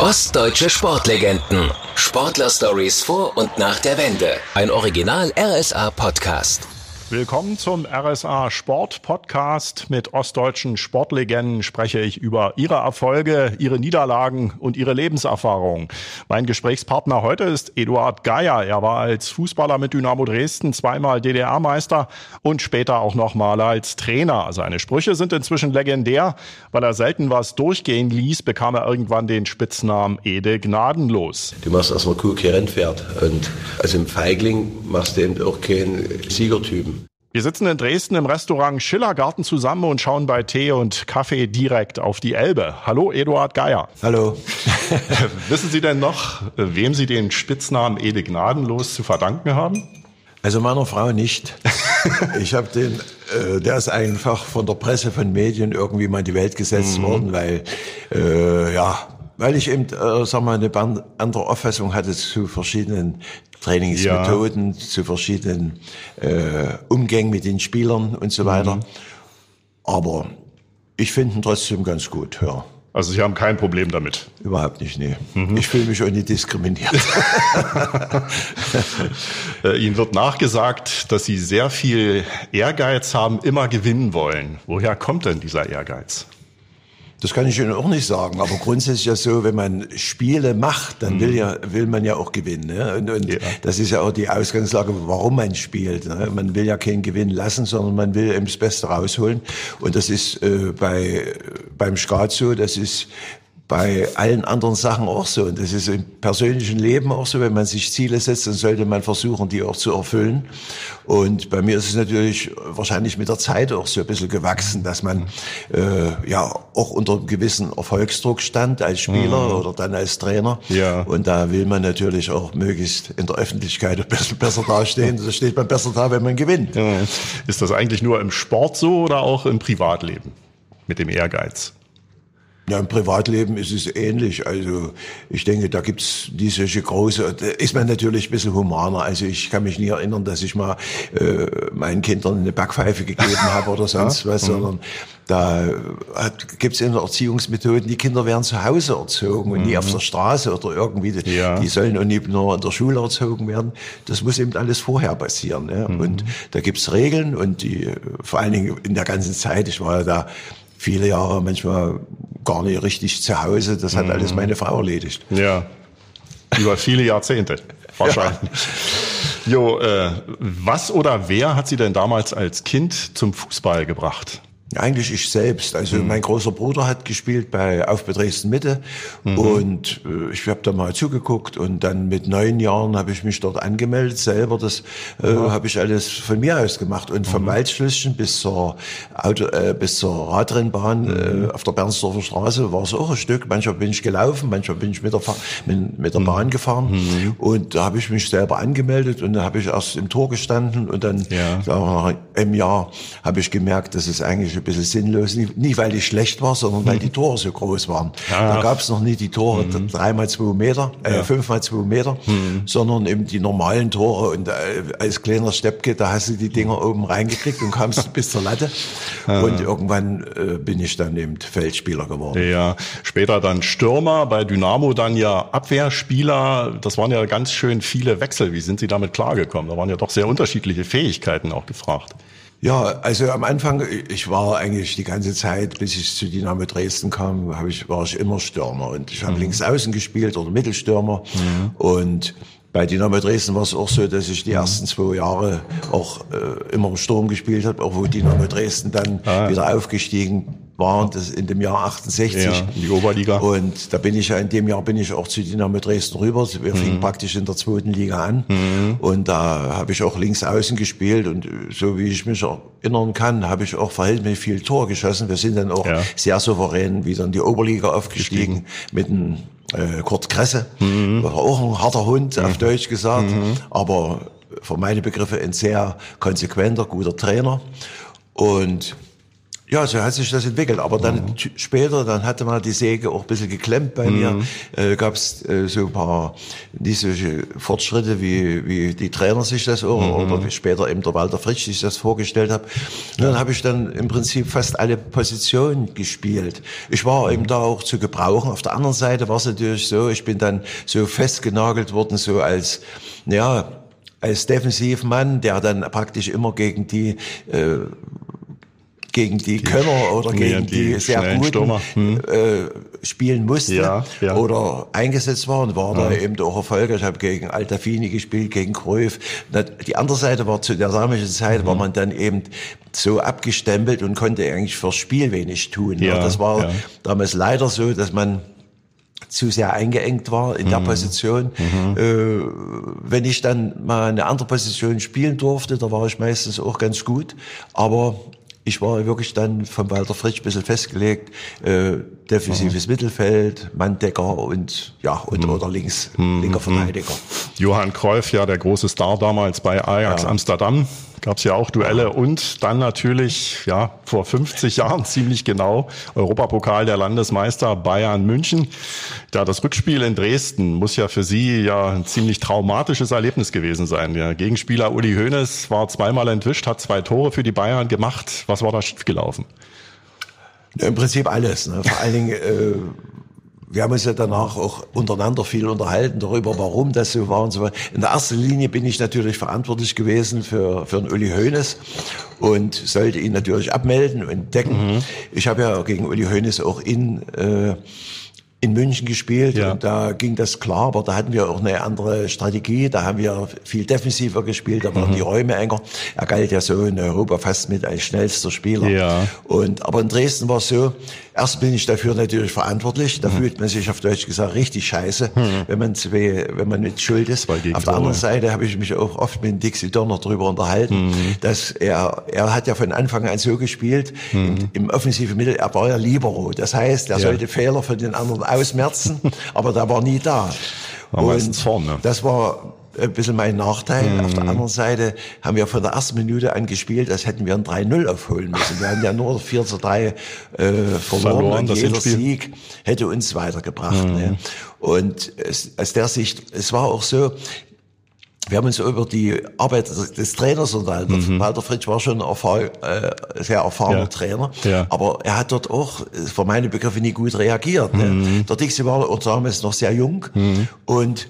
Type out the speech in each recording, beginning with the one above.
Ostdeutsche Sportlegenden. Sportler-Stories vor und nach der Wende. Ein Original RSA Podcast. Willkommen zum RSA Sport Podcast. Mit ostdeutschen Sportlegenden spreche ich über ihre Erfolge, ihre Niederlagen und ihre Lebenserfahrung. Mein Gesprächspartner heute ist Eduard Geier. Er war als Fußballer mit Dynamo Dresden zweimal DDR-Meister und später auch nochmal als Trainer. Seine Sprüche sind inzwischen legendär. Weil er selten was durchgehen ließ, bekam er irgendwann den Spitznamen Ede Gnadenlos. Du machst erstmal Kuh kein Rennpferd. Und also im Feigling machst du eben auch keinen Siegertypen. Wir sitzen in Dresden im Restaurant Schillergarten zusammen und schauen bei Tee und Kaffee direkt auf die Elbe. Hallo, Eduard Geier. Hallo. Wissen Sie denn noch, wem Sie den Spitznamen Ede Gnadenlos zu verdanken haben? Also meiner Frau nicht. Ich habe den, äh, der ist einfach von der Presse, von Medien irgendwie mal in die Welt gesetzt mhm. worden, weil, äh, ja, weil ich eben, äh, sag mal, eine andere Auffassung hatte zu verschiedenen Trainingsmethoden, ja. zu verschiedenen äh, Umgängen mit den Spielern und so weiter. Mhm. Aber ich finde ihn trotzdem ganz gut, ja. Also Sie haben kein Problem damit? Überhaupt nicht, nee. Mhm. Ich fühle mich auch nicht diskriminiert. Äh, Ihnen wird nachgesagt, dass Sie sehr viel Ehrgeiz haben, immer gewinnen wollen. Woher kommt denn dieser Ehrgeiz? Das kann ich Ihnen auch nicht sagen. Aber grundsätzlich ja so, wenn man Spiele macht, dann will mhm. ja will man ja auch gewinnen. Ne? Und, und ja. das ist ja auch die Ausgangslage, warum man spielt. Ne? Man will ja keinen Gewinn lassen, sondern man will eben das Beste rausholen. Und das ist äh, bei beim Skat so. Das ist bei allen anderen Sachen auch so. Und das ist im persönlichen Leben auch so. Wenn man sich Ziele setzt, dann sollte man versuchen, die auch zu erfüllen. Und bei mir ist es natürlich wahrscheinlich mit der Zeit auch so ein bisschen gewachsen, dass man äh, ja auch unter einem gewissen Erfolgsdruck stand als Spieler mhm. oder dann als Trainer. Ja. Und da will man natürlich auch möglichst in der Öffentlichkeit ein bisschen besser dastehen. Da steht man besser da, wenn man gewinnt. Ja. Ist das eigentlich nur im Sport so oder auch im Privatleben mit dem Ehrgeiz? Ja, im Privatleben ist es ähnlich. Also ich denke, da gibt's diese große, da ist man natürlich ein bisschen humaner. Also ich kann mich nie erinnern, dass ich mal äh, meinen Kindern eine Backpfeife gegeben habe oder sonst ja? was, mhm. sondern da hat, gibt's in Erziehungsmethoden, die Kinder werden zu Hause erzogen und mhm. nie auf der Straße oder irgendwie. Ja. Die sollen auch nicht nur in der Schule erzogen werden. Das muss eben alles vorher passieren. Ne? Mhm. Und da gibt's Regeln und die vor allen Dingen in der ganzen Zeit, ich war ja da viele Jahre manchmal gar nicht richtig zu Hause. Das hat mhm. alles meine Frau erledigt. Ja, über viele Jahrzehnte wahrscheinlich. Ja. Jo, äh, was oder wer hat Sie denn damals als Kind zum Fußball gebracht? Eigentlich ich selbst. Also mhm. mein großer Bruder hat gespielt bei Auf Dresden Mitte mhm. und äh, ich habe da mal zugeguckt und dann mit neun Jahren habe ich mich dort angemeldet selber. Das äh, habe ich alles von mir aus gemacht und vom mhm. Waldschlösschen bis zur Auto, äh, bis zur Radrennbahn äh, auf der Bernsdorfer Straße war es auch ein Stück. Manchmal bin ich gelaufen, manchmal bin ich mit der, mit, mit der mhm. Bahn gefahren mhm. und da habe ich mich selber angemeldet und dann habe ich erst im Tor gestanden und dann ja. nach einem Jahr habe ich gemerkt, dass es eigentlich ein bisschen sinnlos. Nicht, weil ich schlecht war, sondern weil die Tore so groß waren. Ja. Da gab es noch nie die Tore mhm. dreimal zwei Meter, äh, ja. fünfmal zwei Meter, mhm. sondern eben die normalen Tore. Und äh, als kleiner Steppke, da hast du die Dinger oben reingekriegt und kamst bis zur Latte. Ja. Und irgendwann äh, bin ich dann eben Feldspieler geworden. Ja, später dann Stürmer, bei Dynamo dann ja Abwehrspieler. Das waren ja ganz schön viele Wechsel. Wie sind Sie damit klargekommen? Da waren ja doch sehr unterschiedliche Fähigkeiten auch gefragt. Ja, also am Anfang, ich war eigentlich die ganze Zeit, bis ich zu Dynamo Dresden kam, hab ich, war ich immer Stürmer. Und ich habe mhm. links außen gespielt oder Mittelstürmer. Mhm. Und bei Dynamo Dresden war es auch so, dass ich die mhm. ersten zwei Jahre auch äh, immer im Sturm gespielt habe, auch wo Dynamo Dresden dann ah. wieder aufgestiegen war das in dem Jahr 68. Ja, in die Oberliga. Und da bin ich ja in dem Jahr bin ich auch zu Dynamo Dresden rüber. Wir mhm. fingen praktisch in der zweiten Liga an. Mhm. Und da habe ich auch links außen gespielt. Und so wie ich mich erinnern kann, habe ich auch verhältnismäßig viel Tor geschossen. Wir sind dann auch ja. sehr souverän wieder in die Oberliga aufgestiegen Gestiegen. mit einem äh, Kurt Kresse. Mhm. War auch ein harter Hund, auf mhm. Deutsch gesagt. Mhm. Aber für meine Begriffe ein sehr konsequenter, guter Trainer. Und Ja, so hat sich das entwickelt. Aber dann mhm. später, dann hatte man die Säge auch ein bisschen geklemmt bei mhm. mir. Äh, Gab es äh, so ein paar nicht solche Fortschritte, wie, wie die Trainer sich das auch, mhm. oder wie später eben der Walter Fritsch sich das vorgestellt hat. Und dann habe ich dann im Prinzip fast alle Positionen gespielt. Ich war eben da auch zu gebrauchen. Auf der anderen Seite war es natürlich so, ich bin dann so festgenagelt worden, so als, ja, als Defensivmann, der dann praktisch immer gegen die äh, gegen die, die Könner oder gegen die, die sehr guten hm. äh, spielen musste ja, ja. oder eingesetzt war und war ja. da eben auch erfolgreich. Ich habe gegen Altafini gespielt, gegen Cruyff. Die andere Seite war zu der damaligen Zeit, mhm. war man dann eben so abgestempelt und konnte eigentlich fürs Spiel wenig tun. Ja, das war damals leider so, dass man zu sehr eingeengt war in mhm. der Position. Mhm. Äh, wenn ich dann mal eine andere Position spielen durfte, da war ich meistens auch ganz gut. Aber ich war wirklich dann von Walter Fritsch ein bisschen festgelegt, äh, defensives mhm. Mittelfeld, Manndecker und ja und mhm. oder links mhm. linker Verteidiger. Johann Cruyff, ja der große Star damals bei Ajax ja. Amsterdam, gab es ja auch Duelle und dann natürlich, ja, vor 50 Jahren ziemlich genau, Europapokal der Landesmeister Bayern München. Ja, das Rückspiel in Dresden muss ja für Sie ja ein ziemlich traumatisches Erlebnis gewesen sein. Der Gegenspieler Uli Hoeneß war zweimal entwischt, hat zwei Tore für die Bayern gemacht. Was war da schiefgelaufen? Im Prinzip alles. Ne? Vor allen Dingen äh, wir haben uns ja danach auch untereinander viel unterhalten darüber, warum das so war und so weiter. In der ersten Linie bin ich natürlich verantwortlich gewesen für, für den Uli Hoeneß und sollte ihn natürlich abmelden und decken. Mhm. Ich habe ja gegen Uli Hoeneß auch in äh, in München gespielt ja. und da ging das klar, aber da hatten wir auch eine andere Strategie, da haben wir viel defensiver gespielt, da waren mhm. die Räume enger. Er galt ja so in Europa fast mit als schnellster Spieler. Ja. Und, aber in Dresden war es so, erst bin ich dafür natürlich verantwortlich, da mhm. fühlt man sich auf Deutsch gesagt richtig scheiße, mhm. wenn man zwei, wenn man mit Schuld ist. Auf der anderen Seite habe ich mich auch oft mit Dixie Donner darüber unterhalten, mhm. dass er, er hat ja von Anfang an so gespielt, im, mhm. im offensiven Mittel, er war ja Libero, das heißt, er ja. sollte Fehler für den anderen ausmerzen, aber der war nie da. Meistens vorne. Das war ein bisschen mein Nachteil. Mhm. Auf der anderen Seite haben wir von der ersten Minute an gespielt, als hätten wir ein 3-0 aufholen müssen. Wir haben ja nur 4 zu 3 äh, verloren, verloren und jeder Sieg hätte uns weitergebracht. Mhm. Ne? Und es, aus der Sicht, es war auch so, wir haben uns über die Arbeit des Trainers unterhalten. Mhm. Walter Fritsch war schon ein erfahr äh, sehr erfahrener ja. Trainer, ja. aber er hat dort auch für meine Begriffe nie gut reagiert. Ne? Mhm. Der Dixie war auch damals noch sehr jung mhm. und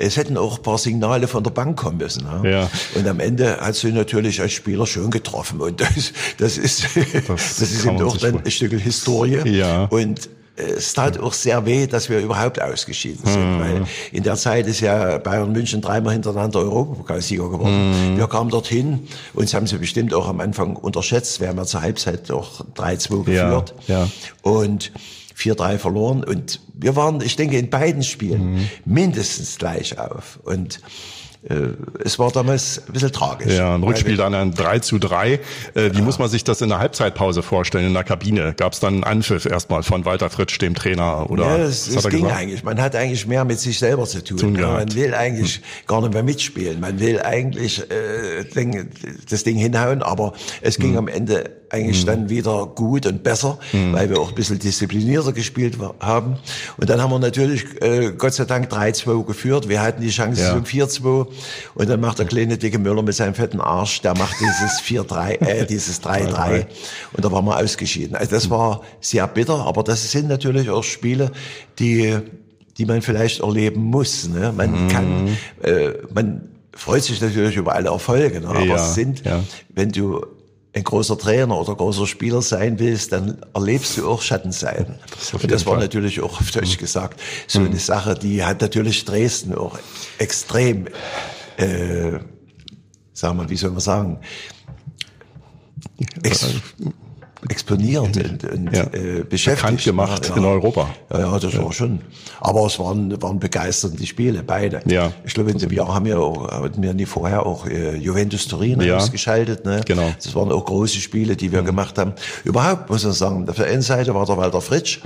es hätten auch ein paar Signale von der Bank kommen müssen. Ja? ja. Und am Ende hat sie natürlich als Spieler schön getroffen. Und das, das ist, das, das ist eben auch dann ein Stück Historie. Ja. Und es tat auch sehr weh, dass wir überhaupt ausgeschieden sind, mhm. weil in der Zeit ist ja Bayern München dreimal hintereinander Europapokalsieger geworden. Mhm. Wir kamen dorthin, uns haben sie bestimmt auch am Anfang unterschätzt, wir haben ja zur Halbzeit doch 3-2 geführt ja, ja. und 4-3 verloren und wir waren, ich denke, in beiden Spielen mhm. mindestens gleich auf und es war damals ein bisschen tragisch. Ja, ein Rückspiel dann ein 3 zu 3. Äh, wie ja. muss man sich das in der Halbzeitpause vorstellen, in der Kabine? Gab es dann einen Anpfiff erstmal von Walter Fritsch, dem Trainer? Oder ja, das, das ging gesagt? eigentlich. Man hat eigentlich mehr mit sich selber zu tun. tun ja, man will eigentlich hm. gar nicht mehr mitspielen. Man will eigentlich äh, das Ding hinhauen, aber es ging hm. am Ende eigentlich mhm. dann wieder gut und besser, mhm. weil wir auch ein bisschen disziplinierter gespielt haben. Und dann haben wir natürlich äh, Gott sei Dank 3-2 geführt. Wir hatten die Chance ja. zum 4-2 und dann macht der kleine dicke Müller mit seinem fetten Arsch, der macht dieses 4-3, äh, dieses 3-3 und da waren wir ausgeschieden. Also das war sehr bitter, aber das sind natürlich auch Spiele, die die man vielleicht erleben muss. Ne? Man mhm. kann, äh, man freut sich natürlich über alle Erfolge, ne? aber ja, es sind, ja. wenn du ein großer Trainer oder großer Spieler sein willst, dann erlebst du auch Schattenseiten. Das und das war Fall. natürlich auch auf Deutsch mhm. gesagt so mhm. eine Sache, die hat natürlich Dresden auch extrem, äh, sagen wir, wie soll man sagen, ex exponiert und, und ja. äh, beschäftigt. Bekannt gemacht ja. in Europa. Ja, ja das ja. war schon. Aber es waren, waren begeisternde Spiele, beide. Ja. Ich glaube, in dem Jahr haben wir auch, hatten wir nie vorher auch äh, Juventus Turin ja. ausgeschaltet. Ne? Genau. Das waren auch große Spiele, die wir mhm. gemacht haben. Überhaupt muss man sagen, auf der einen Seite war der Walter Fritsch,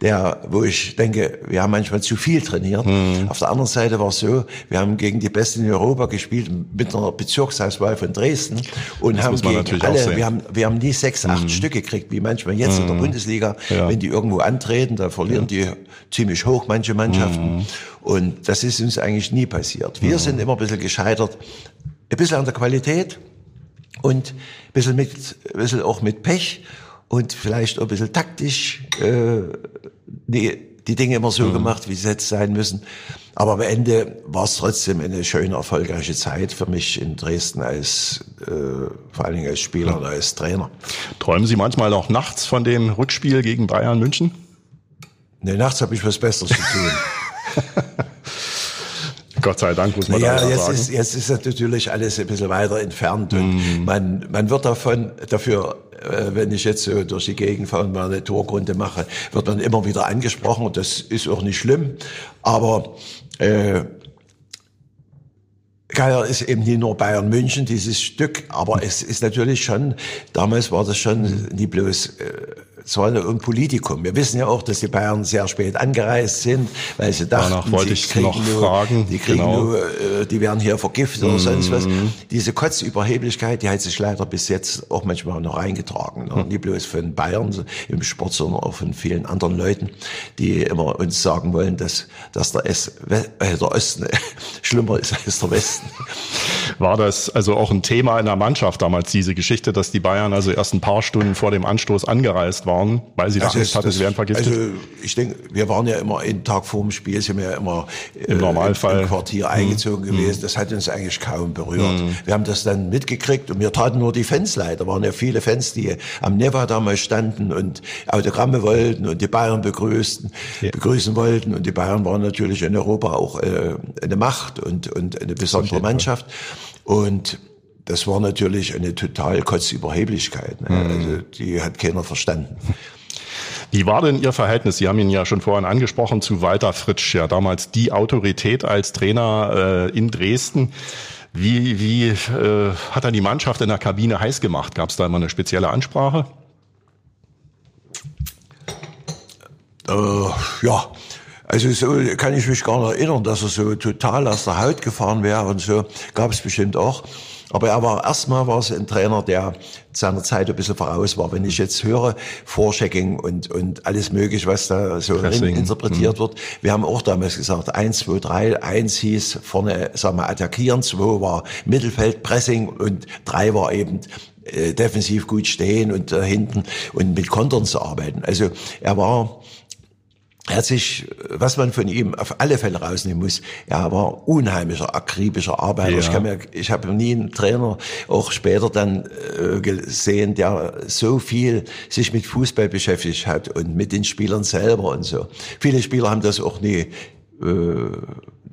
der, wo ich denke, wir haben manchmal zu viel trainiert. Mhm. Auf der anderen Seite war es so, wir haben gegen die Besten in Europa gespielt mit einer Bezirksauswahl von Dresden und das haben gegen alle, wir haben, wir haben nie sechs, acht mhm. Stücke mitgekriegt, wie manchmal jetzt mhm. in der mhm. Bundesliga, ja. wenn die irgendwo antreten, da verlieren die ziemlich hoch manche Mannschaften. Mhm. Und das ist uns eigentlich nie passiert. Wir mhm. sind immer ein bisschen gescheitert, ein bisschen an der Qualität und ein bisschen, mit, ein bisschen auch mit Pech und vielleicht auch ein bisschen taktisch äh, die, die Dinge immer so mhm. gemacht, wie sie jetzt sein müssen. Aber am Ende war es trotzdem eine schöne, erfolgreiche Zeit für mich in Dresden als äh, vor allen Dingen als Spieler und als Trainer. Träumen Sie manchmal auch nachts von dem Rückspiel gegen Bayern München? Nee, nachts habe ich was Besseres zu tun. Gott sei Dank muss man ja, jetzt sagen. Ist, jetzt ist natürlich alles ein bisschen weiter entfernt und mm. man, man wird davon, dafür, äh, wenn ich jetzt so durch die Gegend fahre und mal eine Torgrunde mache, wird man immer wieder angesprochen und das ist auch nicht schlimm, aber äh, Geier ist eben nicht nur Bayern München, dieses Stück, aber es ist natürlich schon, damals war das schon nie bloß äh, zwar ein Politikum. Wir wissen ja auch, dass die Bayern sehr spät angereist sind, weil sie dachten, Danach wollte sie kriegen noch nur, fragen. die kriegen genau. nur, äh, die werden hier vergiftet oder sonst was. Mhm. Diese Kotzüberheblichkeit, die hat sich leider bis jetzt auch manchmal noch reingetragen. Ne? Mhm. Nicht bloß von Bayern im Sport, sondern auch von vielen anderen Leuten, die immer uns sagen wollen, dass, dass der, S, äh, der Osten schlimmer ist als der Westen. War das also auch ein Thema in der Mannschaft damals, diese Geschichte, dass die Bayern also erst ein paar Stunden vor dem Anstoß angereist waren? Waren, weil sie da also Angst hatten, sie werden vergiftet? Also ich denke, wir waren ja immer einen Tag vor dem Spiel, sind wir ja immer im Normalfall im Quartier mhm. eingezogen mhm. gewesen. Das hat uns eigentlich kaum berührt. Mhm. Wir haben das dann mitgekriegt und wir taten nur die Fans leid. Da waren ja viele Fans, die am Neva damals standen und Autogramme wollten und die Bayern begrüßten, ja. begrüßen wollten. Und die Bayern waren natürlich in Europa auch äh, eine Macht und, und eine besondere Mannschaft. Und das war natürlich eine total Kotzüberheblichkeit. Ne? Mhm. Also die hat keiner verstanden. Wie war denn Ihr Verhältnis? Sie haben ihn ja schon vorhin angesprochen zu Walter Fritsch, ja damals die Autorität als Trainer äh, in Dresden. Wie, wie äh, hat er die Mannschaft in der Kabine heiß gemacht? Gab es da immer eine spezielle Ansprache? Äh, ja, also so kann ich mich gar nicht erinnern, dass er so total aus der Haut gefahren wäre und so. Gab es bestimmt auch. Aber er war erstmal war es ein Trainer, der seiner Zeit ein bisschen voraus war. Wenn ich jetzt höre, Vorchecking und, und alles mögliche, was da so interpretiert mhm. wird. Wir haben auch damals gesagt, eins, zwei, drei, eins hieß vorne, sagen wir, attackieren, zwei war Mittelfeld, Pressing und drei war eben äh, defensiv gut stehen und äh, hinten und mit Kontern zu arbeiten. Also er war er hat sich, was man von ihm auf alle Fälle rausnehmen muss, er war unheimlicher, akribischer Arbeiter. Ja. Ich, kann mir, ich habe nie einen Trainer, auch später dann äh, gesehen, der so viel sich mit Fußball beschäftigt hat und mit den Spielern selber und so. Viele Spieler haben das auch nie äh,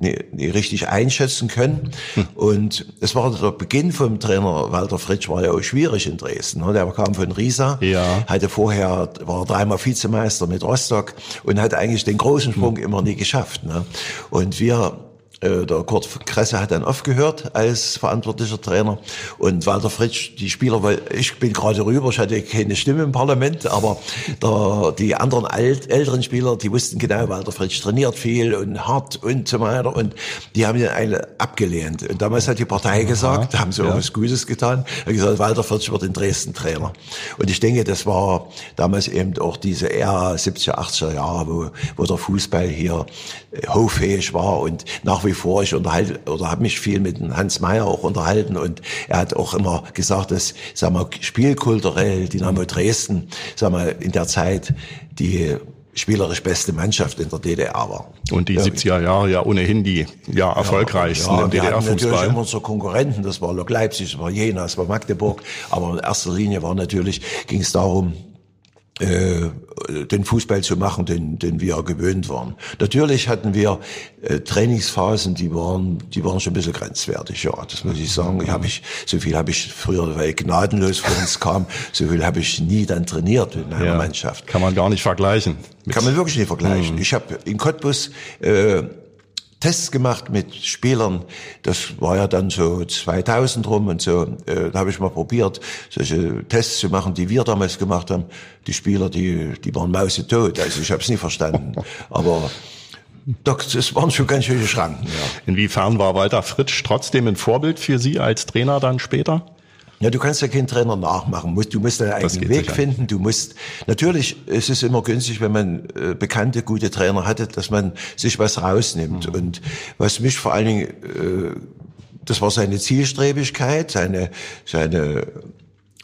richtig einschätzen können. Hm. Und es war der Beginn vom Trainer Walter Fritsch war ja auch schwierig in Dresden. Ne? Der kam von Riesa, ja. hatte vorher, war dreimal Vizemeister mit Rostock und hat eigentlich den großen Sprung hm. immer nie geschafft. Ne? Und wir äh, der Kurt Kresse hat dann aufgehört als verantwortlicher Trainer und Walter Fritsch, die Spieler, weil ich bin gerade rüber, ich hatte keine Stimme im Parlament, aber der, die anderen alt, älteren Spieler, die wussten genau, Walter Fritsch trainiert viel und hart und so weiter und die haben ihn eine abgelehnt. Und damals hat die Partei gesagt, da haben sie ja. auch was Gutes getan, hat gesagt, Walter Fritsch wird in Dresden Trainer. Und ich denke, das war damals eben auch diese Ära 70er, 80er Jahre, wo, wo der Fußball hier hochfähig war und nach wie vor, ich unterhalte oder habe mich viel mit Hans Meyer auch unterhalten und er hat auch immer gesagt, dass, sag mal, spielkulturell Dynamo Dresden, sag mal, in der Zeit die spielerisch beste Mannschaft in der DDR war. Und die ja, 70er Jahre ja ohnehin die ja, erfolgreichsten ja, ja, im DDR-Fußball. natürlich immer unsere Konkurrenten, das war Lok Leipzig, das war Jena, das war Magdeburg, aber in erster Linie war natürlich, ging es darum, den Fußball zu machen, den, den wir gewöhnt waren. Natürlich hatten wir äh, Trainingsphasen, die waren, die waren schon ein bisschen grenzwertig, ja, das muss ich sagen. Ich hab ich, so viel habe ich früher, weil ich gnadenlos für uns kam, so viel habe ich nie dann trainiert in einer ja, Mannschaft. Kann man gar nicht vergleichen. Kann man wirklich nicht vergleichen. Mhm. Ich habe in Cottbus äh, Tests gemacht mit Spielern. Das war ja dann so 2000 rum und so. Äh, da habe ich mal probiert, solche Tests zu machen, die wir damals gemacht haben. Die Spieler, die, die waren mausetot. Also ich habe es nie verstanden. Aber das waren schon ganz schöne Schranken. Ja. Inwiefern war Walter Fritsch trotzdem ein Vorbild für Sie als Trainer dann später? Ja, du kannst ja keinen Trainer nachmachen. Du musst deinen eigenen Weg finden. Du musst, natürlich ist es immer günstig, wenn man äh, bekannte, gute Trainer hatte, dass man sich was rausnimmt. Mhm. Und was mich vor allen Dingen, äh, das war seine Zielstrebigkeit, seine, seine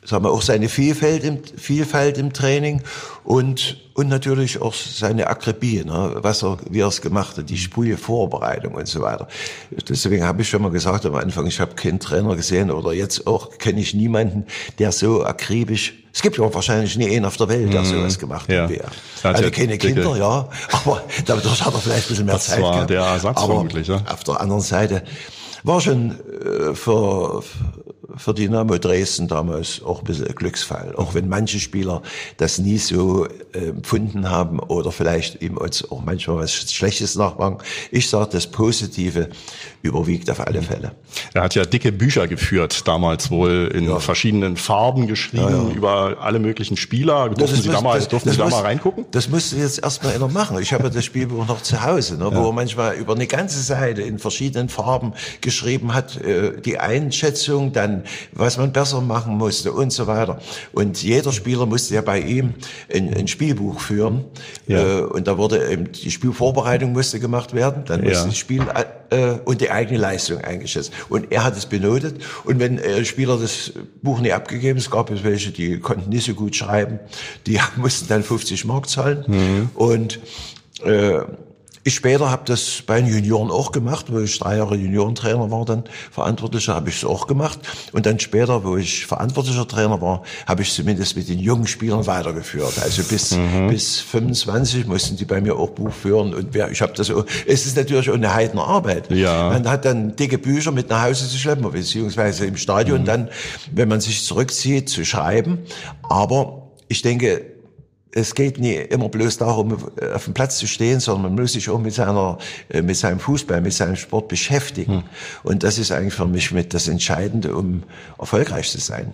sagen wir, auch seine Vielfalt im, Vielfalt im Training und, und natürlich auch seine Akribie, ne, was er, wie er es gemacht hat, die frühe Vorbereitung und so weiter. Deswegen habe ich schon mal gesagt am Anfang, ich habe keinen Trainer gesehen oder jetzt auch kenne ich niemanden, der so akribisch es gibt ja wahrscheinlich nie einen auf der Welt, der mhm. sowas gemacht hat wie er. Also keine Kinder, ja, aber dadurch hat er vielleicht ein bisschen mehr das Zeit war gehabt. der Ersatz aber vermutlich, ja. Auf der anderen Seite war schon äh, für, für Dynamo Dresden damals auch ein bisschen ein Glücksfall. Auch wenn manche Spieler das nie so äh, empfunden haben oder vielleicht ihm auch manchmal was Schlechtes nachmachen. Ich sage, das Positive überwiegt auf alle Fälle. Er hat ja dicke Bücher geführt, damals wohl in ja. verschiedenen Farben geschrieben, ja, ja. über alle möglichen Spieler. Durften Sie, muss, da, mal, das, durften das Sie muss, da mal reingucken? Das musste jetzt erstmal einer machen. Ich habe das Spielbuch noch zu Hause, ne, wo er manchmal über eine ganze Seite in verschiedenen Farben geschrieben hat, äh, die Einschätzung, dann was man besser machen musste und so weiter. Und jeder Spieler musste ja bei ihm ein, ein Spielbuch führen. Äh, und da wurde eben die Spielvorbereitung musste gemacht werden, dann musste das Spiel äh, und die eigene Leistung eingeschätzt. Und er hat es benotet. Und wenn äh, Spieler das Buch nicht abgegeben, es gab es welche, die konnten nicht so gut schreiben, die mussten dann 50 Mark zahlen. Mhm. Und äh, ich später habe das bei den Junioren auch gemacht, wo ich drei Jahre Juniorentrainer war, dann verantwortlicher, habe ich es auch gemacht. Und dann später, wo ich verantwortlicher Trainer war, habe ich zumindest mit den jungen Spielern weitergeführt. Also bis mhm. bis 25 mussten die bei mir auch Buch führen. Und wer, ich habe das auch, es ist natürlich auch eine heidene Arbeit. Ja. Man hat dann dicke Bücher mit nach Hause zu schleppen, beziehungsweise im Stadion mhm. dann, wenn man sich zurückzieht, zu schreiben. Aber ich denke, es geht nie immer bloß darum, auf dem Platz zu stehen, sondern man muss sich auch mit seiner, äh, mit seinem Fußball, mit seinem Sport beschäftigen. Hm. Und das ist eigentlich für mich mit das Entscheidende, um erfolgreich zu sein.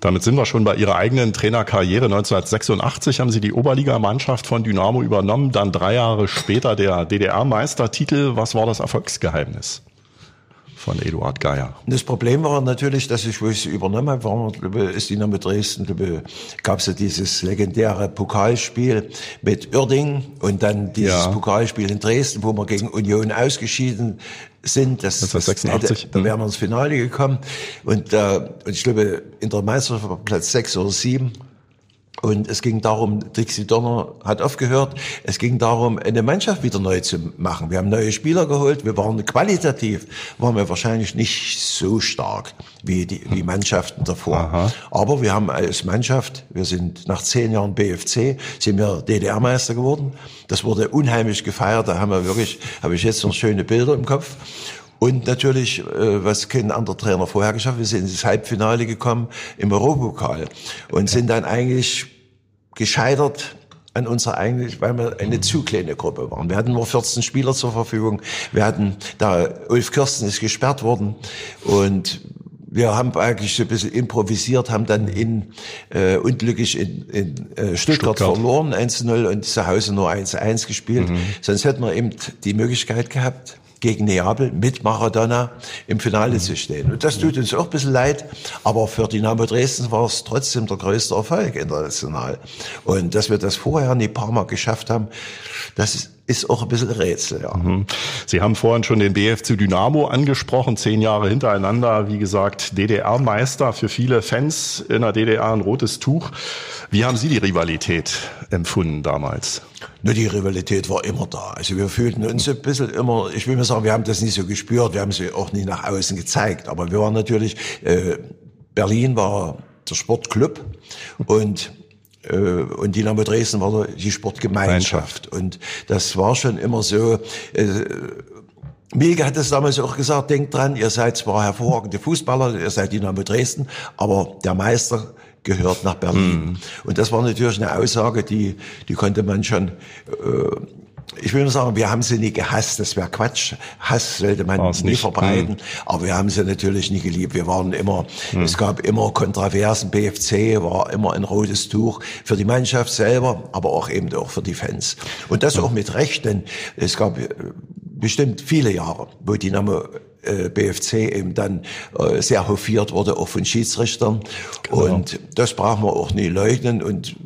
Damit sind wir schon bei Ihrer eigenen Trainerkarriere. 1986 haben Sie die Oberligamannschaft von Dynamo übernommen, dann drei Jahre später der DDR-Meistertitel. Was war das Erfolgsgeheimnis? Von Eduard Geier. Das Problem war natürlich, dass ich, wo ich sie übernommen habe, war, ist die mit Dresden, gab es ja dieses legendäre Pokalspiel mit Uerding und dann dieses ja. Pokalspiel in Dresden, wo wir gegen Union ausgeschieden sind. Das, das war 86. Hätte, da wären wir ins Finale gekommen. Und, äh, und ich glaube, in der Meisterschaft Platz sechs oder sieben. Und es ging darum, Dixie Donner hat aufgehört, es ging darum, eine Mannschaft wieder neu zu machen. Wir haben neue Spieler geholt, wir waren qualitativ, waren wir wahrscheinlich nicht so stark wie die wie Mannschaften davor. Aha. Aber wir haben als Mannschaft, wir sind nach zehn Jahren BFC, sind wir DDR-Meister geworden. Das wurde unheimlich gefeiert, da haben wir wirklich, habe ich jetzt noch schöne Bilder im Kopf. Und natürlich, äh, was kein anderer Trainer vorher geschafft, wir sind ins Halbfinale gekommen im Europapokal und sind dann eigentlich gescheitert an unserer eigentlich, weil wir eine zu kleine Gruppe waren. Wir hatten nur 14 Spieler zur Verfügung. Wir hatten, da Ulf Kirsten ist gesperrt worden und wir haben eigentlich so ein bisschen improvisiert, haben dann in äh, unglücklich in, in äh, Stuttgart, Stuttgart. verloren, 1-0 und zu Hause nur 1-1 gespielt. Mhm. Sonst hätten wir eben die Möglichkeit gehabt, gegen Neapel mit Maradona im Finale mhm. zu stehen. Und das tut uns auch ein bisschen leid, aber für Dynamo Dresden war es trotzdem der größte Erfolg international. Und dass wir das vorher nie paar Mal geschafft haben, das ist ist auch ein bisschen Rätsel, ja. Mhm. Sie haben vorhin schon den BFC Dynamo angesprochen, zehn Jahre hintereinander, wie gesagt, DDR-Meister für viele Fans in der DDR ein rotes Tuch. Wie haben Sie die Rivalität empfunden damals? Nur die Rivalität war immer da. Also wir fühlten uns ein bisschen immer, ich will mal sagen, wir haben das nicht so gespürt, wir haben sie auch nie nach außen gezeigt, aber wir waren natürlich, äh, Berlin war der Sportclub und und Dynamo Dresden war die Sportgemeinschaft. Und das war schon immer so, äh, Milke hat es damals auch gesagt, denkt dran, ihr seid zwar hervorragende Fußballer, ihr seid Dynamo Dresden, aber der Meister gehört nach Berlin. Mhm. Und das war natürlich eine Aussage, die, die konnte man schon äh, ich will nur sagen, wir haben sie nie gehasst, das wäre Quatsch. Hass sollte man War's nie nicht. verbreiten, hm. aber wir haben sie natürlich nie geliebt. Wir waren immer, hm. es gab immer Kontroversen, BFC war immer ein rotes Tuch für die Mannschaft selber, aber auch eben auch für die Fans. Und das hm. auch mit Recht, denn es gab äh, bestimmt viele Jahre, wo Dynamo äh, BFC eben dann äh, sehr hofiert wurde, auch von Schiedsrichtern. Genau. Und das brauchen wir auch nie leugnen. Und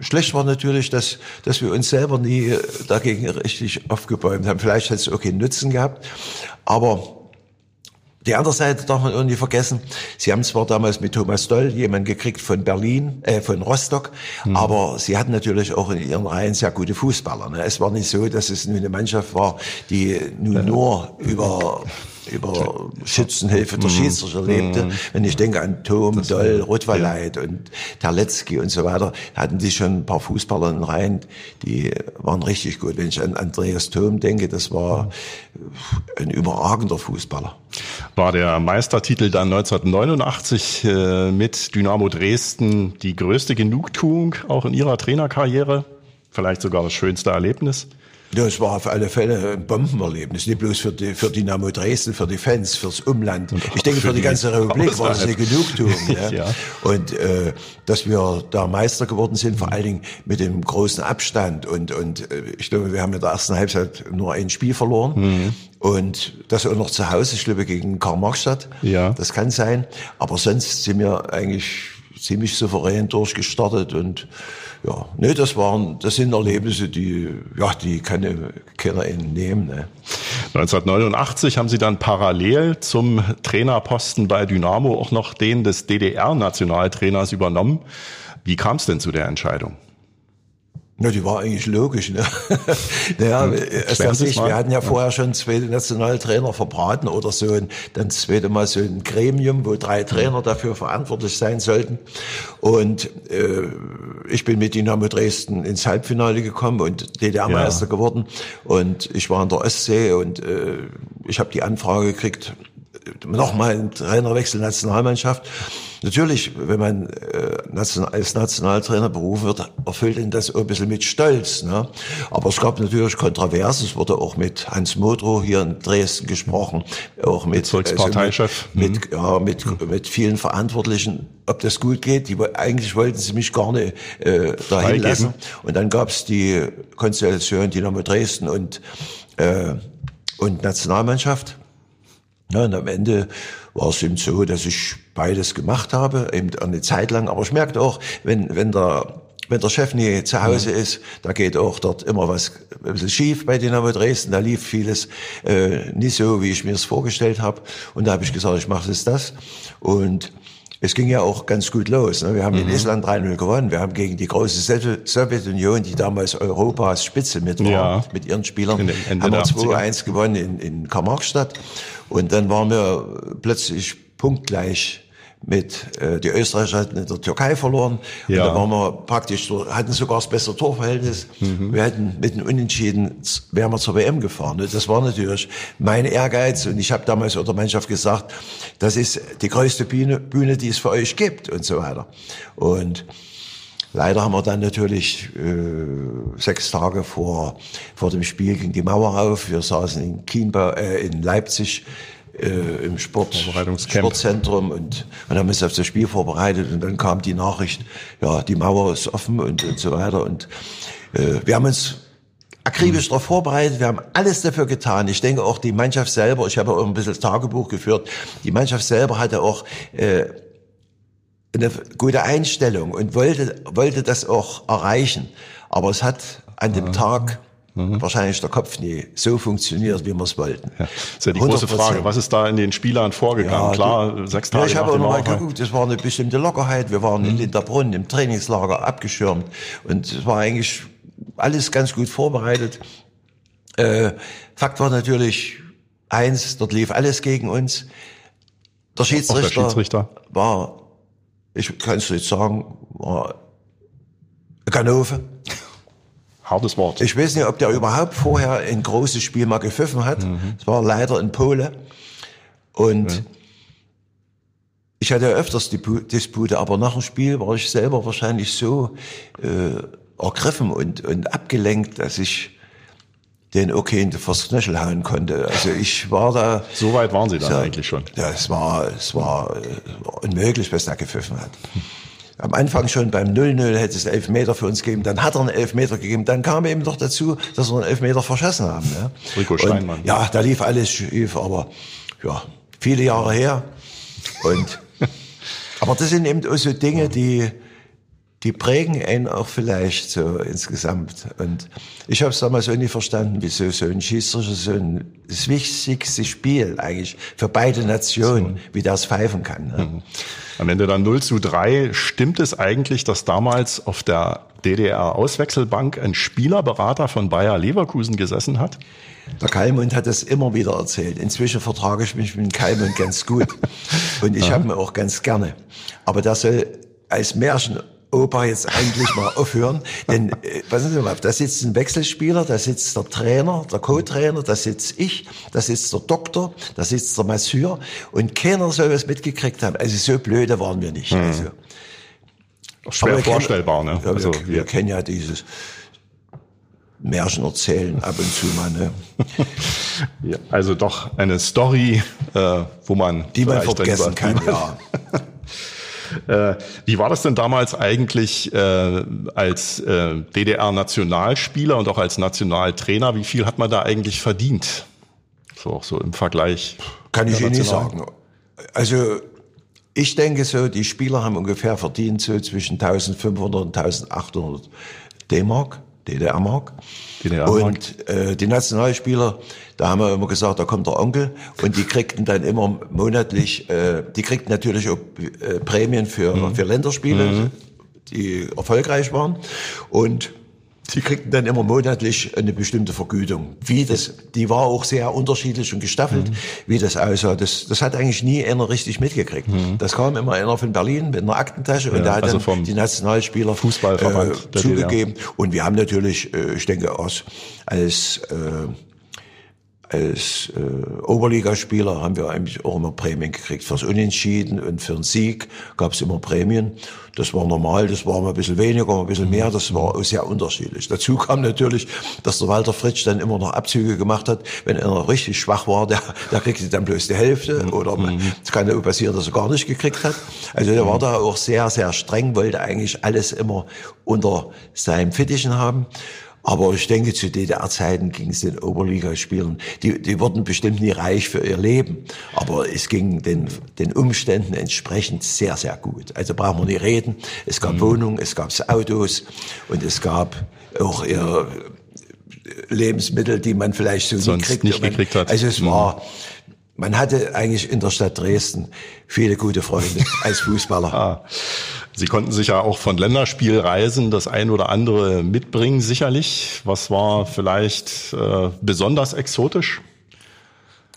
schlecht war natürlich, dass, dass wir uns selber nie dagegen richtig aufgebäumt haben. Vielleicht hat es auch keinen Nutzen gehabt. Aber die andere Seite darf man irgendwie vergessen. Sie haben zwar damals mit Thomas Doll jemanden gekriegt von Berlin, äh, von Rostock, mhm. aber sie hatten natürlich auch in ihren Reihen sehr gute Fußballer. Ne? Es war nicht so, dass es nur eine Mannschaft war, die nun nur über über Schützenhilfe der mhm. Schiedsrichter lebte. Mhm. Wenn ich denke an Tom, das Doll, Rotwaleit ja. und Terletzky und so weiter, hatten die schon ein paar Fußballer in Reihen, die waren richtig gut. Wenn ich an Andreas Thom denke, das war ein überragender Fußballer. War der Meistertitel dann 1989 äh, mit Dynamo Dresden die größte Genugtuung auch in Ihrer Trainerkarriere? Vielleicht sogar das schönste Erlebnis? Ja, es war auf alle Fälle ein Bombenerlebnis, nicht bloß für, die, für Dynamo Dresden, für die Fans, fürs Umland. Ich denke, für, für die ganze Republik war das eine Genugtuung. ja. ja. Und äh, dass wir da Meister geworden sind, vor allen Dingen mit dem großen Abstand. Und, und äh, ich glaube, wir haben in der ersten Halbzeit nur ein Spiel verloren. Mhm. Und das auch noch zu Hause, ich glaube, gegen Karl-Marx-Stadt. Ja. Das kann sein. Aber sonst sind wir eigentlich ziemlich souverän durchgestartet und ja, ne, das waren, das sind Erlebnisse, die, ja, die kann keiner entnehmen. Ne. 1989 haben Sie dann parallel zum Trainerposten bei Dynamo auch noch den des DDR-Nationaltrainers übernommen. Wie kam es denn zu der Entscheidung? Na, die war eigentlich logisch. Ne? naja, hm. erst ich, wir hatten ja vorher schon zwei Nationaltrainer verbraten oder so und dann das zweite Mal so ein Gremium, wo drei Trainer dafür verantwortlich sein sollten. Und äh, ich bin mit Dynamo Dresden ins Halbfinale gekommen und DDR-Meister ja. geworden. Und ich war in der Ostsee und äh, ich habe die Anfrage gekriegt, nochmal ein Trainerwechsel Nationalmannschaft. Natürlich, wenn man äh, als Nationaltrainer berufen wird, erfüllt ihn das ein bisschen mit Stolz. Ne? Aber es gab natürlich Kontroversen. Es wurde auch mit Hans Modrow hier in Dresden gesprochen, auch mit Volksparteichef, also mit, mhm. ja, mit, mit vielen Verantwortlichen, ob das gut geht. Die, eigentlich wollten sie mich gar nicht äh, dahin lassen. Und dann gab es die Konstellation Dynamo Dresden und äh, und Nationalmannschaft. Ja, und am Ende war es eben so, dass ich beides gemacht habe, eben eine Zeit lang. Aber ich merkte auch, wenn, wenn der wenn der Chef nie zu Hause mhm. ist, da geht auch dort immer was ein bisschen schief bei Dynamo Dresden. Da lief vieles äh, nicht so, wie ich mir es vorgestellt habe. Und da habe ich gesagt, ich mache jetzt das. Und es ging ja auch ganz gut los. Ne? Wir haben mhm. in Island 3-0 gewonnen. Wir haben gegen die große Sowjetunion, die damals Europas Spitze mit war, ja. mit ihren Spielern, haben wir 2-1 gewonnen in, in Karl-Marx-Stadt. Und dann waren wir plötzlich punktgleich mit äh, die Österreicher hatten in der Türkei verloren ja. und da waren wir praktisch hatten sogar das bessere Torverhältnis. Mhm. Wir hätten mit dem Unentschieden wären wir zur WM gefahren. Das war natürlich mein Ehrgeiz und ich habe damals unter Mannschaft gesagt, das ist die größte Bühne, Bühne, die es für euch gibt und so weiter. Und Leider haben wir dann natürlich äh, sechs Tage vor, vor dem Spiel gegen die Mauer auf. Wir saßen in, Kienbau, äh, in Leipzig äh, im Sport, Sportzentrum und, und haben uns auf das Spiel vorbereitet. Und dann kam die Nachricht, ja, die Mauer ist offen und, und so weiter. Und äh, wir haben uns akribisch darauf vorbereitet, wir haben alles dafür getan. Ich denke auch die Mannschaft selber, ich habe auch ein bisschen Tagebuch geführt, die Mannschaft selber hatte auch äh, eine gute Einstellung und wollte, wollte das auch erreichen. Aber es hat an dem Tag mhm. wahrscheinlich der Kopf nie so funktioniert, wie wir es wollten. Ja. Das ist ja die große Frage. Was ist da in den Spielern vorgegangen? Ja, Klar, sechs Tage ja, Ich habe auch nochmal geguckt, es war eine bestimmte Lockerheit. Wir waren mhm. in Linderbrunn im Trainingslager abgeschirmt und es war eigentlich alles ganz gut vorbereitet. Äh, Fakt war natürlich eins, dort lief alles gegen uns. Der Schiedsrichter, der Schiedsrichter. war, ich kann es jetzt sagen, war Ganove hartes Wort. Ich weiß nicht, ob der überhaupt vorher ein großes Spiel mal gepfiffen hat. Mhm. Es mhm. war leider in Pole. Und ja. ich hatte ja öfters die Dispute, aber nach dem Spiel war ich selber wahrscheinlich so äh, ergriffen und, und abgelenkt, dass ich den okay in vors Knöchel hauen konnte. Also ich war da. So weit waren Sie dann so, eigentlich schon. Ja, es war, es war äh, unmöglich, was er gepfiffen hat. am Anfang schon beim 0-0 hätte es Elfmeter für uns gegeben, dann hat er einen Elfmeter gegeben, dann kam eben doch dazu, dass wir einen Elfmeter verschossen haben. Ne? Rico Steinmann. Und, ja, da lief alles schief, aber ja, viele Jahre her. Und, aber das sind eben auch so Dinge, die, die prägen einen auch vielleicht so insgesamt. Und ich habe es damals auch nie verstanden, wieso so ein Schießerischer, so ein, das wichtigste Spiel eigentlich für beide Nationen, wie das pfeifen kann. Ne? Mhm. Am Ende dann 0 zu 3. Stimmt es eigentlich, dass damals auf der DDR-Auswechselbank ein Spielerberater von Bayer Leverkusen gesessen hat? Der Kalmund hat das immer wieder erzählt. Inzwischen vertrage ich mich mit dem Kalmund ganz gut. Und ich habe ihn auch ganz gerne. Aber der soll als Märchen Opa jetzt eigentlich mal aufhören. Denn, äh, passen Sie mal auf, da sitzt ein Wechselspieler, da sitzt der Trainer, der Co-Trainer, da sitzt ich, da sitzt der Doktor, da sitzt der Masseur und keiner soll was mitgekriegt haben. Also so blöde waren wir nicht. Hm. Also, Schwer vorstellbar, kennen, ne? Ja, also, wir, wir, wir kennen ja dieses Märchen erzählen ab und zu mal. Ne? ja, also doch eine Story, äh, wo man die man vergessen kann. Ja. Äh, wie war das denn damals eigentlich äh, als äh, DDR-Nationalspieler und auch als Nationaltrainer? Wie viel hat man da eigentlich verdient? So auch so im Vergleich. Kann ich Ihnen nicht sagen. Also ich denke so, die Spieler haben ungefähr verdient so zwischen 1500 und 1800 D-Mark, DDR-Mark. DDR und äh, die Nationalspieler, da haben wir immer gesagt, da kommt der Onkel und die kriegten dann immer monatlich, äh, die kriegten natürlich auch äh, Prämien für, mhm. für Länderspiele, mhm. die erfolgreich waren und Sie kriegten dann immer monatlich eine bestimmte Vergütung. Wie das, die war auch sehr unterschiedlich und gestaffelt, mhm. wie das aussah. Das, das hat eigentlich nie einer richtig mitgekriegt. Mhm. Das kam immer einer von Berlin mit einer Aktentasche ja, und der hat also dann die Nationalspieler Fußballverband äh, zugegeben. Und wir haben natürlich, äh, ich denke, als, als äh, als äh, Oberligaspieler haben wir eigentlich auch immer Prämien gekriegt. Fürs Unentschieden und für den Sieg gab es immer Prämien. Das war normal, das war mal ein bisschen weniger, mal ein bisschen mehr, das war sehr unterschiedlich. Dazu kam natürlich, dass der Walter Fritsch dann immer noch Abzüge gemacht hat. Wenn einer richtig schwach war, der, der kriegte dann bloß die Hälfte mhm. oder es kann ja auch passieren, dass er gar nicht gekriegt hat. Also der war da auch sehr, sehr streng, wollte eigentlich alles immer unter seinem Fittichen haben. Aber ich denke, zu DDR-Zeiten ging es den Oberligaspielern, die, die wurden bestimmt nie reich für ihr Leben, aber es ging den, den Umständen entsprechend sehr, sehr gut. Also brauchen wir nicht reden. Es gab mhm. Wohnungen, es gab Autos und es gab auch eher Lebensmittel, die man vielleicht so Sonst gekriegt, nicht gekriegt hat. Also es mhm. Man hatte eigentlich in der Stadt Dresden viele gute Freunde als Fußballer. ah. Sie konnten sich ja auch von Länderspielreisen das ein oder andere mitbringen, sicherlich. Was war vielleicht äh, besonders exotisch?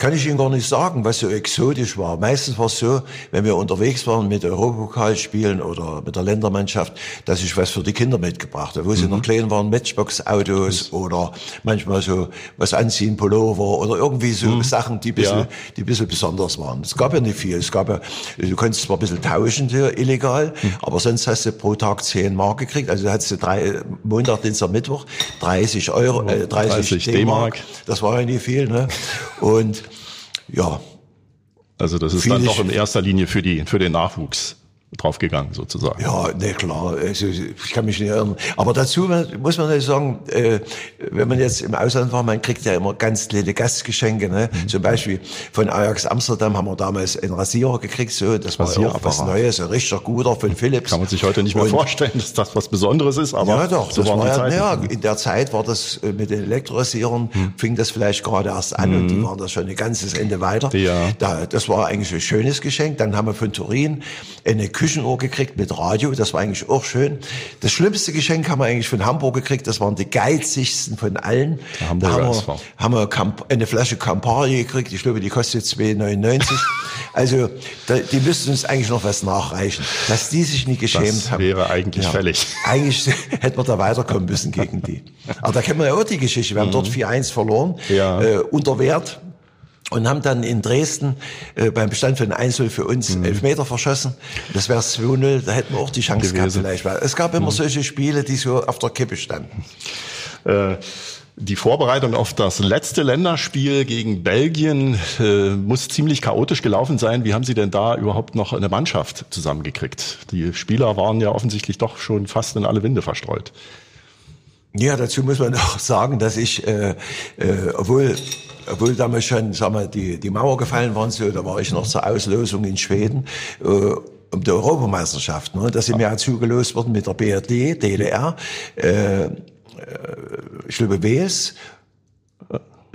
Kann ich Ihnen gar nicht sagen, was so exotisch war. Meistens war es so, wenn wir unterwegs waren mit Europapokalspielen oder mit der Ländermannschaft, dass ich was für die Kinder mitgebracht habe. Wo mhm. sie noch klein waren, Matchbox-Autos mhm. oder manchmal so was anziehen, Pullover oder irgendwie so mhm. Sachen, die ein bisschen, ja. die ein bisschen besonders waren. Es gab ja nicht viel. Es gab ja, du konntest zwar ein bisschen tauschen, so illegal, mhm. aber sonst hast du pro Tag 10 Mark gekriegt. Also hattest du drei, Montag, Dienstag, Mittwoch 30 Euro, äh, 30, 30 D-Mark. Das war ja nicht viel, ne? Und ja. Also das ist dann doch in erster Linie für die für den Nachwuchs draufgegangen sozusagen. Ja, ne klar, also, ich kann mich nicht erinnern. Aber dazu muss man natürlich sagen, äh, wenn man jetzt im Ausland war, man kriegt ja immer ganz kleine Gastgeschenke. Ne? Mhm. Zum Beispiel von Ajax Amsterdam haben wir damals einen Rasierer gekriegt, so das war ja auch was Neues, ein richtiger guter von Philips. Kann man sich heute nicht mehr Und, vorstellen, dass das was Besonderes ist, aber ja doch, so das war ja, ja, in der Zeit war das äh, mit den Elektrorasierern, mhm. fing das vielleicht gerade erst an mhm. und die mhm. waren das schon ein ganzes Ende weiter. Ja. Da, das war eigentlich ein schönes Geschenk. Dann haben wir von Turin eine Küchenuhr gekriegt mit Radio, das war eigentlich auch schön. Das schlimmste Geschenk haben wir eigentlich von Hamburg gekriegt, das waren die geizigsten von allen. Da haben wir, haben wir eine Flasche Campari gekriegt, ich glaube, die kostet 2,99. also da, die müssten uns eigentlich noch was nachreichen, dass die sich nicht geschämt das haben. wäre eigentlich ja. fällig. Eigentlich hätten wir da weiterkommen müssen gegen die. Aber da kennen wir ja auch die Geschichte, wir haben mhm. dort 4-1 verloren, ja. äh, unter Wert und haben dann in Dresden äh, beim Bestand von 1 für uns mhm. elf Meter verschossen. Das wäre 2-0, da hätten wir auch die Chance gewesen. gehabt vielleicht. Es gab immer mhm. solche Spiele, die so auf der Kippe standen. Äh, die Vorbereitung auf das letzte Länderspiel gegen Belgien äh, muss ziemlich chaotisch gelaufen sein. Wie haben Sie denn da überhaupt noch eine Mannschaft zusammengekriegt? Die Spieler waren ja offensichtlich doch schon fast in alle Winde verstreut. Ja, dazu muss man auch sagen, dass ich, äh, äh, obwohl obwohl damals schon, sagen wir, die, die Mauer gefallen waren, so, da war ich noch zur Auslosung in Schweden. Äh, um die Europameisterschaft, ne? da sind wir ja zugelost worden mit der BRD, DDR, äh, äh, ich glaube WS,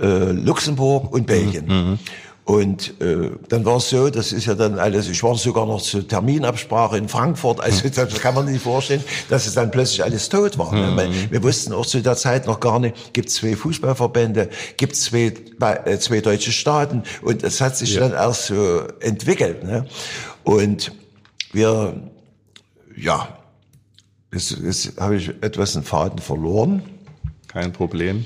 äh, Luxemburg und Belgien. Mhm. Und äh, dann war es so, das ist ja dann alles, ich war sogar noch zur Terminabsprache in Frankfurt, also das kann man nicht vorstellen, dass es dann plötzlich alles tot war. Mhm. Wir, wir wussten auch zu der Zeit noch gar nicht, gibt es zwei Fußballverbände, gibt es zwei, äh, zwei deutsche Staaten und es hat sich ja. dann erst so entwickelt. Ne? Und wir, ja, jetzt, jetzt habe ich etwas einen Faden verloren. Kein Problem.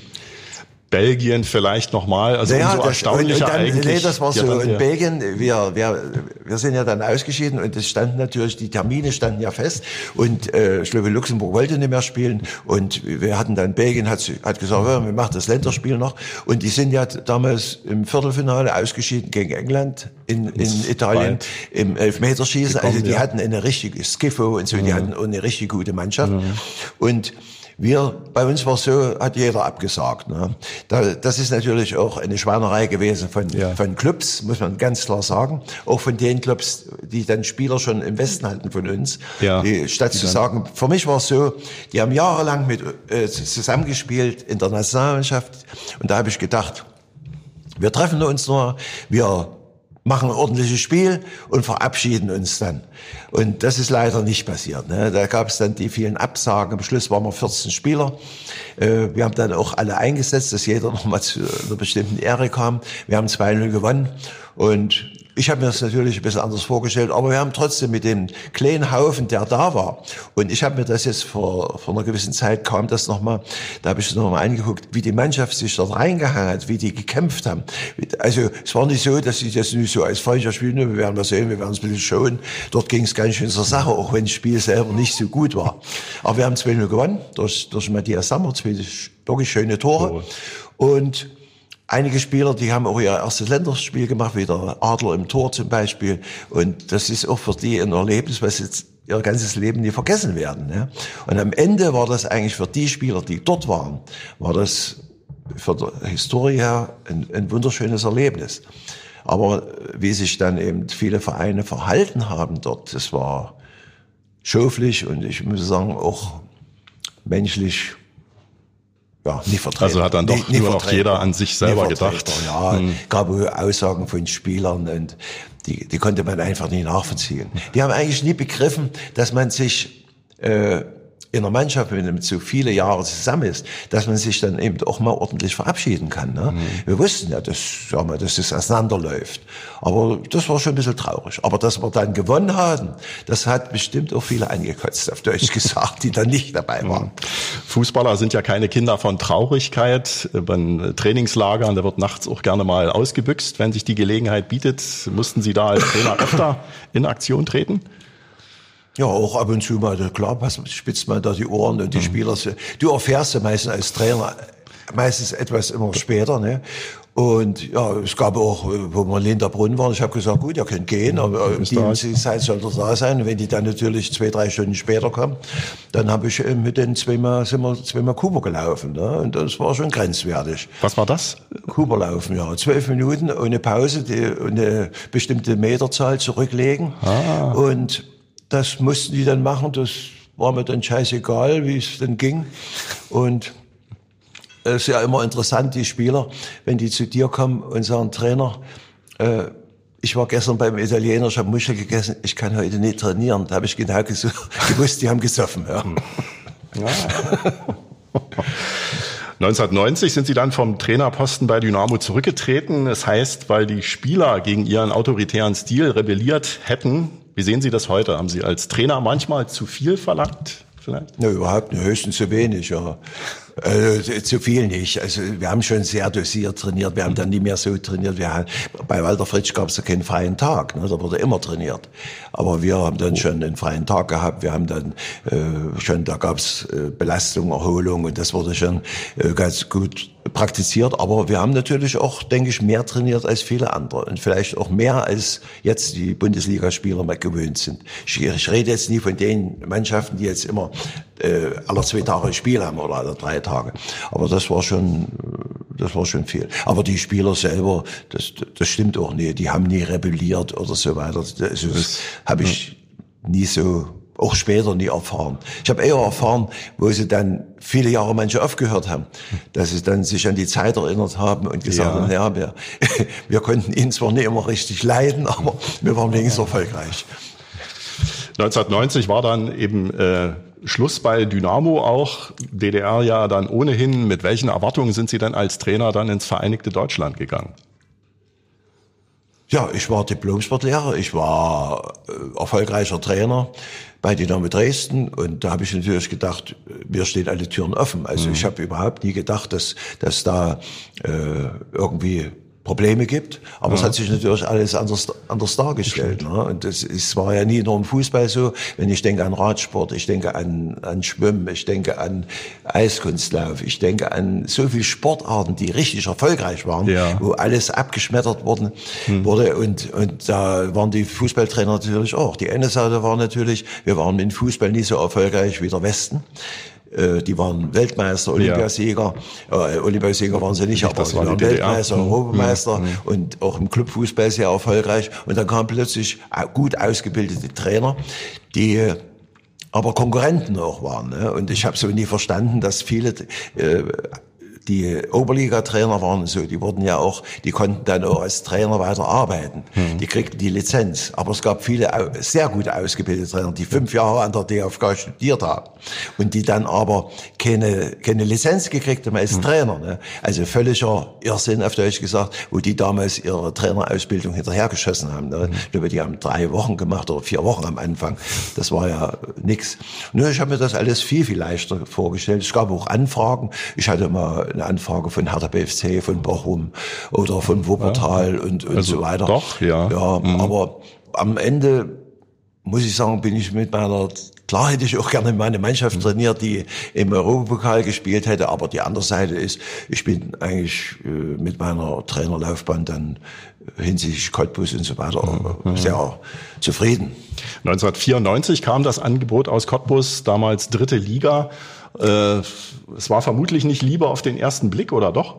Belgien vielleicht nochmal, also naja, umso erstaunlicher und, und dann, eigentlich. Nee, das war so. In Belgien, wir, wir, wir sind ja dann ausgeschieden und es standen natürlich, die Termine standen ja fest und äh, glaube, Luxemburg wollte nicht mehr spielen und wir hatten dann, Belgien hat, hat gesagt, ja, wir machen das Länderspiel noch und die sind ja damals im Viertelfinale ausgeschieden gegen England in, in Italien weit. im Elfmeterschießen, also die ja. hatten eine richtige Skiffo und so, die mhm. hatten eine richtig gute Mannschaft mhm. und wir, bei uns war es so, hat jeder abgesagt. Ne? Da, das ist natürlich auch eine Schweinerei gewesen von, ja. von Clubs, muss man ganz klar sagen. Auch von den Clubs, die dann Spieler schon im Westen hatten von uns. Ja. Die, statt die zu sagen, für mich war es so, die haben jahrelang mit äh, zusammengespielt in der Nationalmannschaft. Und da habe ich gedacht, wir treffen uns nur, wir machen ein ordentliches Spiel und verabschieden uns dann. Und das ist leider nicht passiert. Ne? Da gab es dann die vielen Absagen. Am Schluss waren wir 14 Spieler. Äh, wir haben dann auch alle eingesetzt, dass jeder nochmal zu einer bestimmten Ehre kam. Wir haben 2-0 gewonnen. Und ich habe mir das natürlich ein bisschen anders vorgestellt, aber wir haben trotzdem mit dem kleinen Haufen, der da war, und ich habe mir das jetzt vor, vor einer gewissen Zeit kam das nochmal, da habe ich es nochmal angeguckt, wie die Mannschaft sich dort reingehangen hat, wie die gekämpft haben. Also es war nicht so, dass sie das nicht so als falscher spielen, wir werden mal sehen, wir werden es ein bisschen schauen. Dort ging es ganz schön zur Sache, auch wenn das Spiel selber nicht so gut war. Aber wir haben 2-0 gewonnen, durch, durch Matthias Sammer, zwei wirklich schöne Tore. Und Einige Spieler, die haben auch ihr erstes Länderspiel gemacht, wie der Adler im Tor zum Beispiel. Und das ist auch für die ein Erlebnis, was jetzt ihr ganzes Leben nie vergessen werden. Ne? Und am Ende war das eigentlich für die Spieler, die dort waren, war das für die Historie her ein, ein wunderschönes Erlebnis. Aber wie sich dann eben viele Vereine verhalten haben dort, das war schoflich und ich muss sagen auch menschlich ja, nicht vertreten. Also hat dann doch nie, nur noch jeder an sich selber gedacht. Ja, hm. gab Aussagen von Spielern und die, die konnte man einfach nicht nachvollziehen. Die haben eigentlich nie begriffen, dass man sich äh, in der Mannschaft, wenn man so viele Jahre zusammen ist, dass man sich dann eben auch mal ordentlich verabschieden kann. Ne? Mhm. Wir wussten ja, dass, sagen wir, dass das auseinanderläuft. Aber das war schon ein bisschen traurig. Aber dass wir dann gewonnen haben, das hat bestimmt auch viele angekotzt, auf Deutsch gesagt, die dann nicht dabei waren. Mhm. Fußballer sind ja keine Kinder von Traurigkeit. Bei Trainingslagern, da wird nachts auch gerne mal ausgebüxt, wenn sich die Gelegenheit bietet. Mussten Sie da als Trainer öfter in Aktion treten? Ja, auch ab und zu mal, klar, spitzt man da die Ohren und die mhm. Spieler, du erfährst ja meistens als Trainer meistens etwas immer später, ne? Und ja, es gab auch, wo wir in Linderbrunn waren, ich habe gesagt, gut, ihr könnt gehen, aber die Zeit soll da sein. Und wenn die dann natürlich zwei, drei Stunden später kommen, dann habe ich äh, mit denen zweimal, sind wir zweimal Kuba gelaufen. Ne? Und das war schon grenzwertig. Was war das? Kuba laufen, ja. Zwölf Minuten ohne Pause, die, eine bestimmte Meterzahl zurücklegen. Ah. Und das mussten die dann machen. Das war mir dann scheißegal, wie es denn ging. Und es ist ja immer interessant, die Spieler, wenn die zu dir kommen und sagen, Trainer, äh, ich war gestern beim Italiener, ich habe Muschel gegessen, ich kann heute nicht trainieren. Da habe ich genau gewusst, die haben gesoffen. Ja. ja. 1990 sind sie dann vom Trainerposten bei Dynamo zurückgetreten. Das heißt, weil die Spieler gegen ihren autoritären Stil rebelliert hätten. Wie sehen Sie das heute? Haben Sie als Trainer manchmal zu viel verlangt? Vielleicht? Ne, überhaupt nicht, höchstens zu wenig, ja. Äh, zu viel nicht. Also wir haben schon sehr dosiert trainiert. Wir haben dann nie mehr so trainiert. Wir haben, bei Walter Fritsch gab es ja keinen freien Tag. Ne? Da wurde immer trainiert. Aber wir haben dann schon einen freien Tag gehabt. Wir haben dann äh, schon, da gab es äh, Belastung, Erholung und das wurde schon äh, ganz gut praktiziert, aber wir haben natürlich auch, denke ich, mehr trainiert als viele andere und vielleicht auch mehr als jetzt die Bundesligaspieler mal gewöhnt sind. Ich, ich rede jetzt nie von den Mannschaften, die jetzt immer äh, alle zwei Tage ein Spiel haben oder alle drei Tage, aber das war schon, das war schon viel. Aber die Spieler selber, das, das stimmt auch nie, die haben nie rebelliert oder so weiter. Also das, das habe ich nie so auch später nie erfahren. Ich habe eher erfahren, wo sie dann viele Jahre manche aufgehört haben, dass sie dann sich an die Zeit erinnert haben und gesagt ja. haben, naja, wir, wir konnten ihn zwar nicht immer richtig leiden, aber wir waren wenigstens erfolgreich. 1990 war dann eben äh, Schluss bei Dynamo auch, DDR ja dann ohnehin. Mit welchen Erwartungen sind Sie dann als Trainer dann ins Vereinigte Deutschland gegangen? Ja, ich war Diplomsportlehrer, ich war äh, erfolgreicher Trainer bei Dynamo Dresden und da habe ich natürlich gedacht, mir stehen alle Türen offen. Also mhm. ich habe überhaupt nie gedacht, dass, dass da äh, irgendwie Probleme gibt. Aber ja. es hat sich natürlich alles anders, anders dargestellt. Ne? Und es, es war ja nie nur im Fußball so. Wenn ich denke an Radsport, ich denke an, an Schwimmen, ich denke an Eiskunstlauf, ich denke an so viele Sportarten, die richtig erfolgreich waren, ja. wo alles abgeschmettert worden, hm. wurde. Und, und da waren die Fußballtrainer natürlich auch. Die eine Seite war natürlich, wir waren mit Fußball nie so erfolgreich wie der Westen. Äh, die waren Weltmeister, Olympiasieger. Äh, Olympiasieger waren sie nicht, aber sie waren Weltmeister, mhm. Europameister mhm. und auch im Clubfußball sehr erfolgreich. Und dann kamen plötzlich gut ausgebildete Trainer, die aber Konkurrenten auch waren. Ne? Und ich habe so nie verstanden, dass viele äh, die Oberliga-Trainer waren so, die wurden ja auch, die konnten dann auch als Trainer weiter arbeiten. Mhm. Die kriegten die Lizenz. Aber es gab viele sehr gut ausgebildete Trainer, die fünf Jahre an der DFK studiert haben und die dann aber keine, keine Lizenz gekriegt haben als mhm. Trainer. Ne? Also völliger Irrsinn auf Deutsch gesagt, wo die damals ihre Trainerausbildung hinterhergeschossen haben. Ne? Mhm. Ich glaube, die haben drei Wochen gemacht oder vier Wochen am Anfang. Das war ja nix. Nur ich habe mir das alles viel, viel leichter vorgestellt. Es gab auch Anfragen. Ich hatte mal eine Anfrage von Hertha BFC, von Bochum oder von Wuppertal ja. und, und also so weiter. Doch, ja. Ja, mhm. aber am Ende muss ich sagen, bin ich mit meiner, klar hätte ich auch gerne meine Mannschaft mhm. trainiert, die im Europapokal gespielt hätte, aber die andere Seite ist, ich bin eigentlich äh, mit meiner Trainerlaufbahn dann hinsichtlich Cottbus und so weiter mhm. sehr zufrieden. 1994 kam das Angebot aus Cottbus, damals dritte Liga. Äh, es war vermutlich nicht Liebe auf den ersten Blick, oder doch?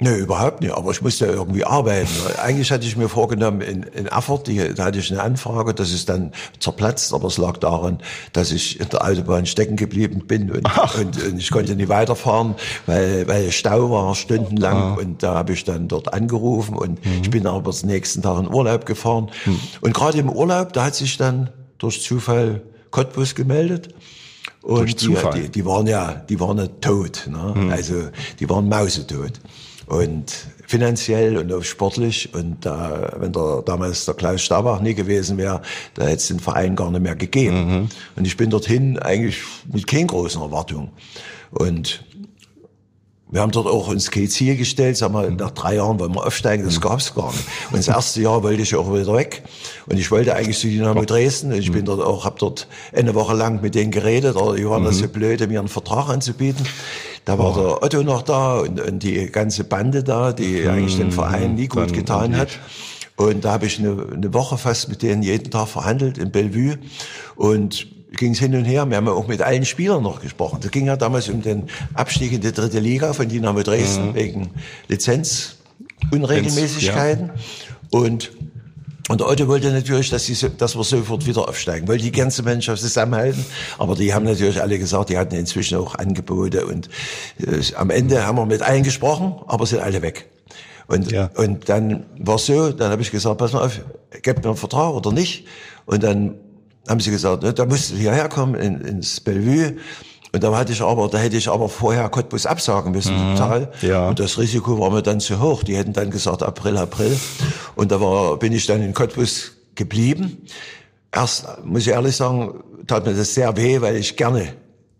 Nee, überhaupt nicht. Aber ich musste ja irgendwie arbeiten. Eigentlich hatte ich mir vorgenommen, in, in Erfurt, die, da hatte ich eine Anfrage, das ist dann zerplatzt, aber es lag daran, dass ich in der Autobahn stecken geblieben bin und, und, und, ich konnte nicht weiterfahren, weil, weil Stau war stundenlang ah. und da habe ich dann dort angerufen und mhm. ich bin aber den nächsten Tag in Urlaub gefahren. Mhm. Und gerade im Urlaub, da hat sich dann durch Zufall Cottbus gemeldet. Und die, die, die, waren ja, die waren ja tot. Ne? Mhm. Also die waren mausetot. Und finanziell und auch sportlich. Und da, wenn der, damals der Klaus Stabach nie gewesen wäre, da hätte es den Verein gar nicht mehr gegeben. Mhm. Und ich bin dorthin eigentlich mit keinen großen Erwartungen. Und wir haben dort auch uns kein Ziel gestellt, sagen wir, nach drei Jahren wollen wir aufsteigen, das gab's gar nicht. Und das erste Jahr wollte ich auch wieder weg. Und ich wollte eigentlich zu Dynamo Dresden. Und ich bin dort auch, habe dort eine Woche lang mit denen geredet, aber die waren mhm. so blöd, mir einen Vertrag anzubieten. Da war der Otto noch da und, und die ganze Bande da, die mhm. eigentlich den Verein nie gut getan hat. Und da habe ich eine, eine Woche fast mit denen jeden Tag verhandelt in Bellevue. Und ging es hin und her. Wir haben ja auch mit allen Spielern noch gesprochen. Das ging ja damals um den Abstieg in die dritte Liga von Dynamo Dresden mhm. wegen Lizenzunregelmäßigkeiten. Ja. Und und der Otto wollte natürlich, dass, die, dass wir sofort wieder aufsteigen, wollte die ganze Mannschaft zusammenhalten. Aber die haben natürlich alle gesagt, die hatten inzwischen auch Angebote. Und äh, am Ende haben wir mit allen gesprochen, aber sind alle weg. Und, ja. und dann war so, dann habe ich gesagt, pass mal auf, gebt mir einen Vertrag oder nicht. Und dann haben sie gesagt, ne, da musst du hierher kommen in, ins Bellevue. Und da hatte ich aber, da hätte ich aber vorher Cottbus absagen müssen, mhm, total. Ja. Und das Risiko war mir dann zu hoch. Die hätten dann gesagt April, April. Und da war, bin ich dann in Cottbus geblieben. Erst, muss ich ehrlich sagen, tat mir das sehr weh, weil ich gerne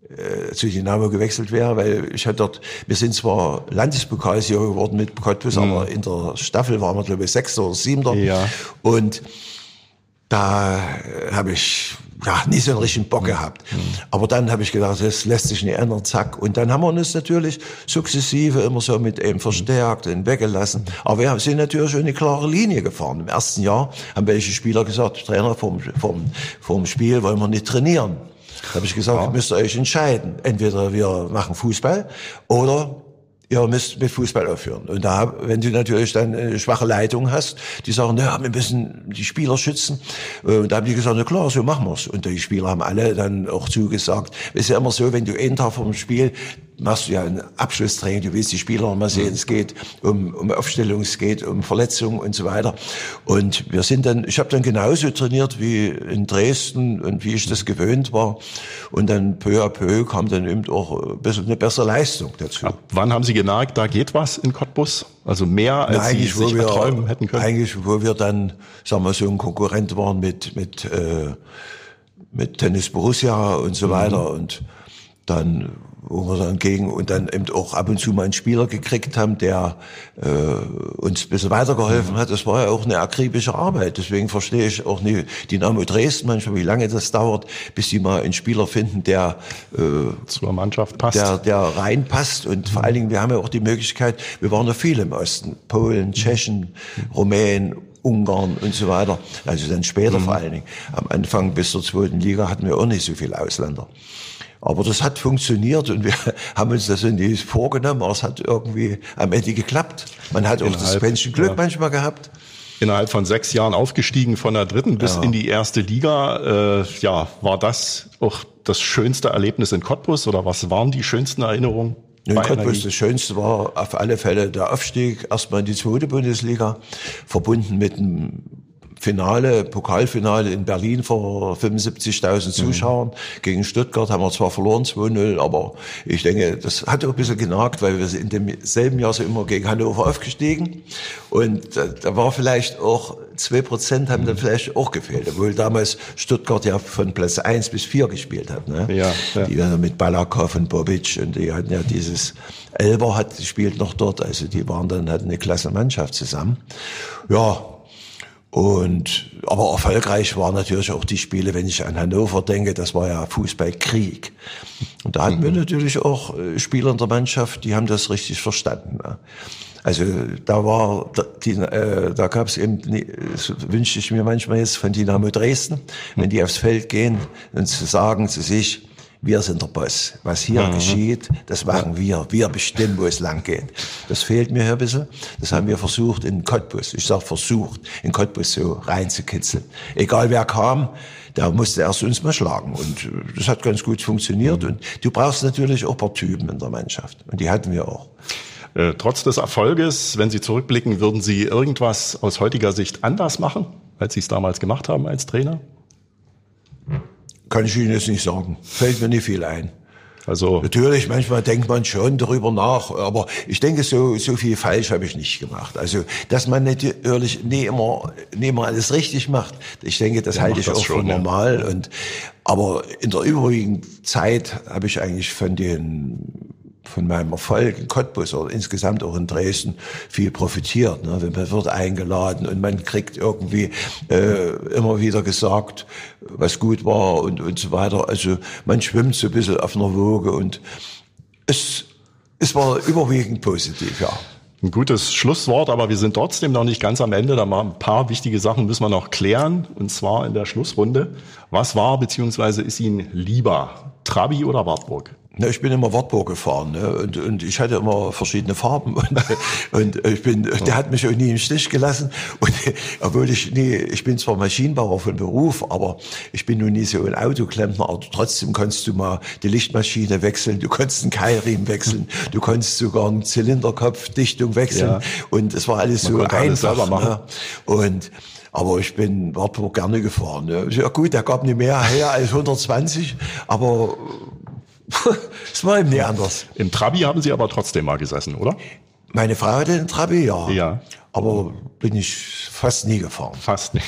äh, zu Dynamo gewechselt wäre, weil ich hatte dort, wir sind zwar Landespokalsieger geworden mit Cottbus, mhm. aber in der Staffel waren wir, glaube ich, Sechster oder Siebter. Ja. Und da habe ich ja, nicht so einen richtigen Bock gehabt. Aber dann habe ich gedacht, das lässt sich nicht ändern, zack. Und dann haben wir uns natürlich sukzessive immer so mit eben verstärkt und weggelassen. Aber wir sind natürlich eine klare Linie gefahren. Im ersten Jahr haben welche Spieler gesagt, Trainer, vom, vom, vom Spiel wollen wir nicht trainieren. Da habe ich gesagt, ja. müsst ihr euch entscheiden. Entweder wir machen Fußball oder ihr müsst mit Fußball aufhören. Und da, wenn du natürlich dann eine schwache Leitung hast, die sagen, ja, wir müssen die Spieler schützen. Äh, und da haben die gesagt, na klar, so machen wir's. Und die Spieler haben alle dann auch zugesagt. Es ist ja immer so, wenn du einen Tag vom Spiel machst du ja ein Abschlusstraining, du willst die Spieler noch mal sehen, es geht um, um Aufstellung, es geht um Verletzungen und so weiter. Und wir sind dann, ich habe dann genauso trainiert wie in Dresden und wie ich das gewöhnt war. Und dann peu à peu kam dann eben auch ein bisschen eine bessere Leistung dazu. Ab wann haben Sie gemerkt, da geht was in Cottbus? Also mehr als Na, Sie sich wir, erträumen hätten können? Eigentlich, wo wir dann, sagen wir so, ein Konkurrent waren mit, mit, äh, mit Tennis Borussia und so mhm. weiter. Und dann wo wir dann gegen und dann eben auch ab und zu mal einen Spieler gekriegt haben, der äh, uns ein bisschen weitergeholfen hat. Das war ja auch eine akribische Arbeit. Deswegen verstehe ich auch nicht Dynamo Dresden manchmal, wie lange das dauert, bis sie mal einen Spieler finden, der äh, zur Mannschaft passt. Der, der reinpasst. Und vor allen Dingen, wir haben ja auch die Möglichkeit, wir waren ja viel im Osten. Polen, Tschechen, Rumänen, Ungarn und so weiter. Also dann später mhm. vor allen Dingen. Am Anfang bis zur zweiten Liga hatten wir auch nicht so viele Ausländer. Aber das hat funktioniert und wir haben uns das nicht vorgenommen, aber es hat irgendwie am Ende geklappt. Man hat auch Innerhalb, das Quäntchen Glück ja. manchmal gehabt. Innerhalb von sechs Jahren aufgestiegen von der dritten bis ja. in die erste Liga. Äh, ja, war das auch das schönste Erlebnis in Cottbus oder was waren die schönsten Erinnerungen? In Cottbus das Schönste war auf alle Fälle der Aufstieg erstmal in die zweite Bundesliga, verbunden mit einem Finale, Pokalfinale in Berlin vor 75.000 Zuschauern. Mhm. Gegen Stuttgart haben wir zwar verloren, 2-0, aber ich denke, das hat auch ein bisschen genagt, weil wir in demselben Jahr sind immer gegen Hannover aufgestiegen. Und da, da war vielleicht auch, zwei Prozent haben dann vielleicht auch gefehlt, obwohl damals Stuttgart ja von Platz 1 bis 4 gespielt hat. Ne? Ja, ja. Die waren mit Balakov und Bobic und die hatten ja dieses, Elber hat gespielt noch dort, also die waren dann, hatten eine klasse Mannschaft zusammen. Ja, und, aber erfolgreich waren natürlich auch die Spiele, wenn ich an Hannover denke, das war ja Fußballkrieg. Und da hatten mhm. wir natürlich auch äh, Spieler in der Mannschaft, die haben das richtig verstanden. Ne? Also da war, die, äh, da gab es eben, das wünsche ich mir manchmal jetzt von Dynamo Dresden, wenn die aufs Feld gehen und zu sagen zu sich, wir sind der Boss. Was hier mhm. geschieht, das machen wir. Wir bestimmen, wo es lang geht. Das fehlt mir hier ein bisschen. Das haben wir versucht in Cottbus. Ich sage versucht, in Cottbus so reinzukitzeln. Egal wer kam, der musste erst uns mal schlagen. Und äh, das hat ganz gut funktioniert. Mhm. Und du brauchst natürlich auch ein paar Typen in der Mannschaft. Und die hatten wir auch. Äh, trotz des Erfolges, wenn Sie zurückblicken, würden Sie irgendwas aus heutiger Sicht anders machen, als Sie es damals gemacht haben als Trainer? Kann ich Ihnen jetzt nicht sagen. Fällt mir nicht viel ein. Also natürlich, manchmal denkt man schon darüber nach, aber ich denke, so so viel falsch habe ich nicht gemacht. Also, dass man natürlich nie immer, nie immer alles richtig macht, ich denke, das halte ich das auch schon, für normal. Ja. Und aber in der übrigen Zeit habe ich eigentlich von den von meinem Erfolg in Cottbus oder insgesamt auch in Dresden viel profitiert. Ne? Man wird eingeladen und man kriegt irgendwie äh, immer wieder gesagt, was gut war und, und so weiter. Also man schwimmt so ein bisschen auf einer Woge und es, es war überwiegend positiv, ja. Ein gutes Schlusswort, aber wir sind trotzdem noch nicht ganz am Ende. Da mal ein paar wichtige Sachen müssen wir noch klären. Und zwar in der Schlussrunde. Was war bzw. ist Ihnen lieber? Trabi oder Wartburg? Ne, ich bin immer Wartburg gefahren ne? und, und ich hatte immer verschiedene Farben und, und ich bin, der hat mich auch nie im Stich gelassen und obwohl ich nie, ich bin zwar Maschinenbauer von Beruf, aber ich bin nun nie so ein Autoklempner, aber trotzdem kannst du mal die Lichtmaschine wechseln, du konntest einen Keilriemen wechseln, du konntest sogar einen Zylinderkopfdichtung wechseln ja. und es war alles Man so einfach. Alles ne? Und aber ich bin Wartburg gerne gefahren. Ne? Ja gut, der gab nicht mehr her als 120, aber es war eben nicht anders. Im Trabi haben Sie aber trotzdem mal gesessen, oder? Meine Frau hatte den Trabi, ja. Ja. Aber bin ich fast nie gefahren. Fast nicht.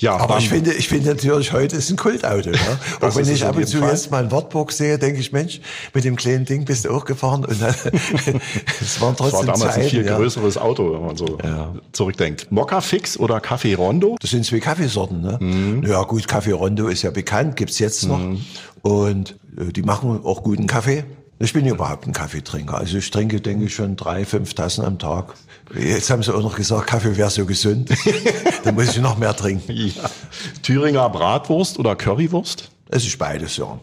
Ja, aber ich finde, ich finde natürlich heute ist ein Kultauto. Ne? Auch wenn ich ab und zu Fall. jetzt mal ein Wartburg sehe, denke ich, Mensch, mit dem kleinen Ding bist du auch gefahren und dann, es waren trotzdem das war damals Zeiten, ein viel ja. größeres Auto, wenn man so ja. zurückdenkt. Mokka Fix oder Kaffee Rondo? Das sind zwei Kaffeesorten. Ne? Mhm. Ja gut, Kaffee Rondo ist ja bekannt, gibt's jetzt noch mhm. und äh, die machen auch guten Kaffee. Ich bin überhaupt ein Kaffeetrinker. Also ich trinke, denke ich, schon drei, fünf Tassen am Tag. Jetzt haben sie auch noch gesagt, Kaffee wäre so gesund. da muss ich noch mehr trinken. Ja. Thüringer Bratwurst oder Currywurst? Es ist beides, ja.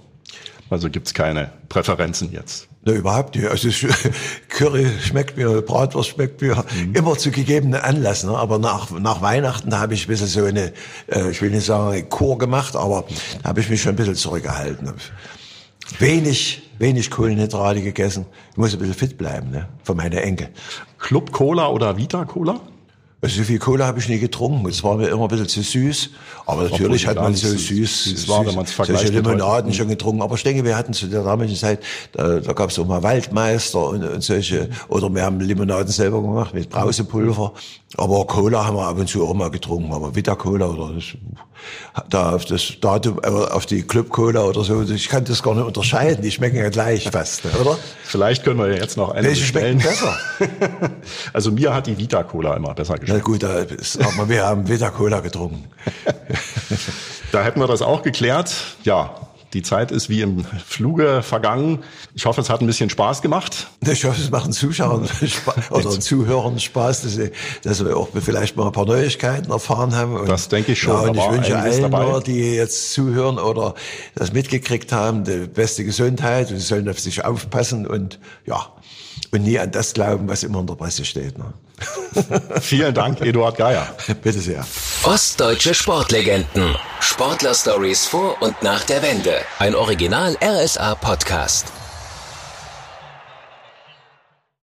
Also gibt's keine Präferenzen jetzt? Ne, überhaupt nicht. Also Curry schmeckt mir, Bratwurst schmeckt mir mhm. immer zu gegebenen Anlass. Ne? Aber nach, nach Weihnachten, da habe ich ein bisschen so eine, äh, ich will nicht sagen Chor gemacht, aber da habe ich mich schon ein bisschen zurückgehalten wenig, wenig Kohlenhydrate gegessen. Ich muss ein bisschen fit bleiben, ne? Für meine Enkel. Club Cola oder Vita Cola? Also so viel Cola habe ich nie getrunken. Es war mir immer ein bisschen zu süß. Aber natürlich hat man so süß, süß, war, wenn man es solche Limonaden schon getrunken. Aber ich denke, wir hatten zu der damaligen Zeit, da, da gab es auch mal Waldmeister und, und solche, oder wir haben Limonaden selber gemacht mit Brausepulver. Aber Cola haben wir ab und zu auch mal getrunken, aber Vita Cola oder das, da auf das Datum, auf die Club Cola oder so, ich kann das gar nicht unterscheiden. Die schmecken ja gleich fast, oder? Vielleicht können wir jetzt noch eine Welche schmecken besser? also mir hat die Vita Cola immer besser geschmeckt. Na gut, da ist, aber wir haben Vita Cola getrunken. da hätten wir das auch geklärt. Ja, die Zeit ist wie im Fluge vergangen. Ich hoffe, es hat ein bisschen Spaß gemacht. Ich hoffe, es machen Zuschauern oder Zuhörern Spaß, dass, sie, dass wir auch vielleicht mal ein paar Neuigkeiten erfahren haben. Und, das denke ich schon. Ja, und ich wünsche allen nur, die jetzt zuhören oder das mitgekriegt haben, die beste Gesundheit und sie sollen auf sich aufpassen und ja, und nie an das glauben, was immer in der Presse steht. Ne? Vielen Dank, Eduard Geier. Bitte sehr. Ostdeutsche Sportlegenden. Sportler-Stories vor und nach der Wende. Ein Original RSA-Podcast.